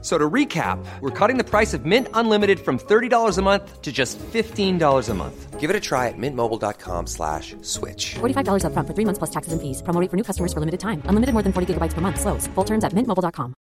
So to recap, we're cutting the price of Mint Unlimited from $30 a month to just $15 a month. Give it a try at mintmobile.com slash switch. $45 upfront for three months plus taxes and fees. Promo rate for new customers for limited time. Unlimited more than 40 gigabytes per month. Slows. Full terms at mintmobile.com.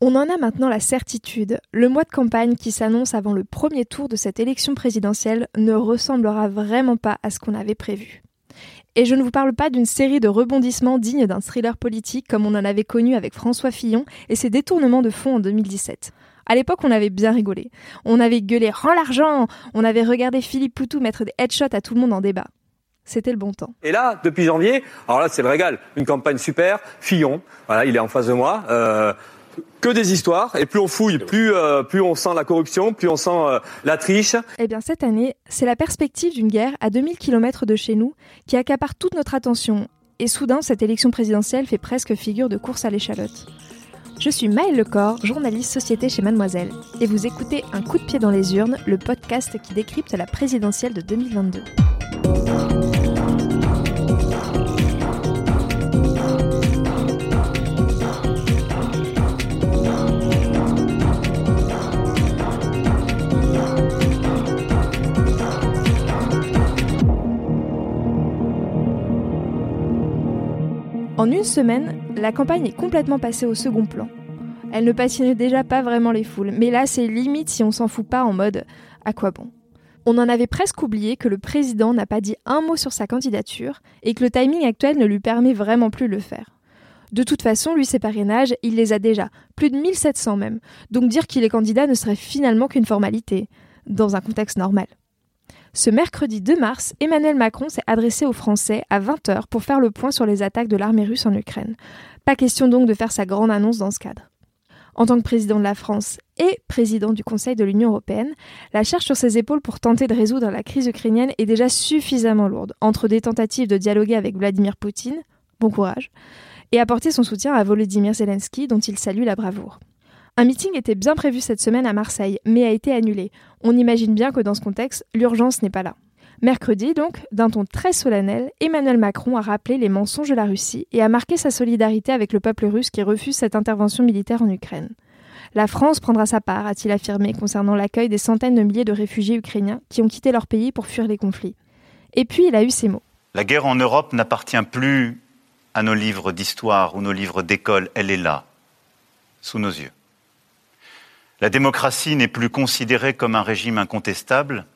On en a maintenant la certitude. Le mois de campagne qui s'annonce avant le premier tour de cette élection présidentielle ne ressemblera vraiment pas à ce qu'on avait prévu. Et je ne vous parle pas d'une série de rebondissements dignes d'un thriller politique comme on en avait connu avec François Fillon et ses détournements de fonds en 2017. À l'époque, on avait bien rigolé. On avait gueulé Rends l'argent On avait regardé Philippe Poutou mettre des headshots à tout le monde en débat. C'était le bon temps. Et là, depuis janvier, alors là, c'est le régal. Une campagne super. Fillon, voilà, il est en face de moi. Euh, que des histoires. Et plus on fouille, plus, euh, plus on sent la corruption, plus on sent euh, la triche. Eh bien, cette année, c'est la perspective d'une guerre à 2000 km de chez nous qui accapare toute notre attention. Et soudain, cette élection présidentielle fait presque figure de course à l'échalote. Je suis Maëlle Lecor, journaliste société chez Mademoiselle, et vous écoutez Un coup de pied dans les urnes, le podcast qui décrypte la présidentielle de 2022. En une semaine, la campagne est complètement passée au second plan. Elle ne passionnait déjà pas vraiment les foules, mais là c'est limite si on s'en fout pas en mode à quoi bon? On en avait presque oublié que le président n'a pas dit un mot sur sa candidature et que le timing actuel ne lui permet vraiment plus de le faire. De toute façon, lui, ses parrainages, il les a déjà, plus de 1700 même, donc dire qu'il est candidat ne serait finalement qu'une formalité, dans un contexte normal. Ce mercredi 2 mars, Emmanuel Macron s'est adressé aux Français à 20h pour faire le point sur les attaques de l'armée russe en Ukraine. Pas question donc de faire sa grande annonce dans ce cadre. En tant que président de la France et président du Conseil de l'Union européenne, la charge sur ses épaules pour tenter de résoudre la crise ukrainienne est déjà suffisamment lourde, entre des tentatives de dialoguer avec Vladimir Poutine, bon courage, et apporter son soutien à Volodymyr Zelensky, dont il salue la bravoure. Un meeting était bien prévu cette semaine à Marseille, mais a été annulé. On imagine bien que dans ce contexte, l'urgence n'est pas là. Mercredi, donc, d'un ton très solennel, Emmanuel Macron a rappelé les mensonges de la Russie et a marqué sa solidarité avec le peuple russe qui refuse cette intervention militaire en Ukraine. La France prendra sa part, a-t-il affirmé, concernant l'accueil des centaines de milliers de réfugiés ukrainiens qui ont quitté leur pays pour fuir les conflits. Et puis il a eu ces mots. La guerre en Europe n'appartient plus à nos livres d'histoire ou nos livres d'école, elle est là, sous nos yeux. La démocratie n'est plus considérée comme un régime incontestable,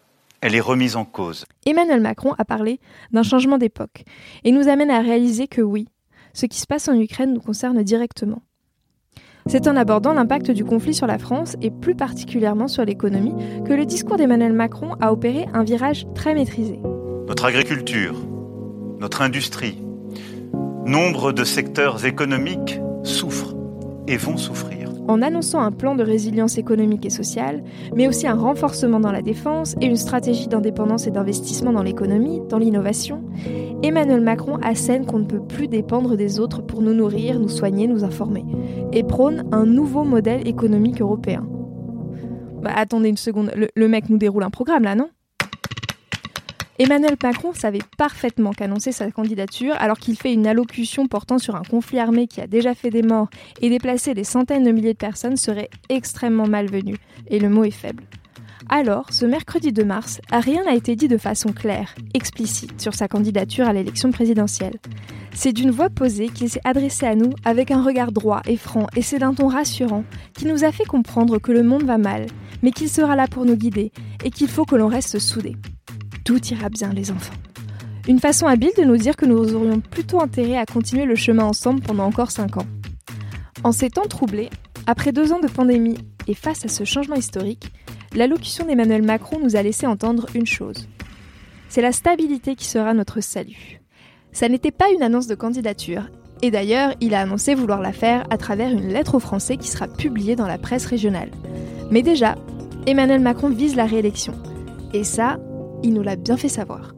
elle est remise en cause. Emmanuel Macron a parlé d'un changement d'époque et nous amène à réaliser que oui, ce qui se passe en Ukraine nous concerne directement. C'est en abordant l'impact du conflit sur la France et plus particulièrement sur l'économie que le discours d'Emmanuel Macron a opéré un virage très maîtrisé. Notre agriculture, notre industrie, nombre de secteurs économiques souffrent et vont souffrir en annonçant un plan de résilience économique et sociale, mais aussi un renforcement dans la défense et une stratégie d'indépendance et d'investissement dans l'économie, dans l'innovation, Emmanuel Macron assène qu'on ne peut plus dépendre des autres pour nous nourrir, nous soigner, nous informer, et prône un nouveau modèle économique européen. Bah attendez une seconde, le, le mec nous déroule un programme là, non? Emmanuel Macron savait parfaitement qu'annoncer sa candidature, alors qu'il fait une allocution portant sur un conflit armé qui a déjà fait des morts et déplacé des centaines de milliers de personnes, serait extrêmement malvenu. Et le mot est faible. Alors, ce mercredi 2 mars, rien n'a été dit de façon claire, explicite, sur sa candidature à l'élection présidentielle. C'est d'une voix posée qu'il s'est adressé à nous avec un regard droit et franc, et c'est d'un ton rassurant qui nous a fait comprendre que le monde va mal, mais qu'il sera là pour nous guider et qu'il faut que l'on reste soudés tout ira bien les enfants. Une façon habile de nous dire que nous aurions plutôt intérêt à continuer le chemin ensemble pendant encore 5 ans. En ces temps troublés, après deux ans de pandémie et face à ce changement historique, l'allocution d'Emmanuel Macron nous a laissé entendre une chose. C'est la stabilité qui sera notre salut. Ça n'était pas une annonce de candidature, et d'ailleurs, il a annoncé vouloir la faire à travers une lettre aux Français qui sera publiée dans la presse régionale. Mais déjà, Emmanuel Macron vise la réélection. Et ça, il nous l'a bien fait savoir.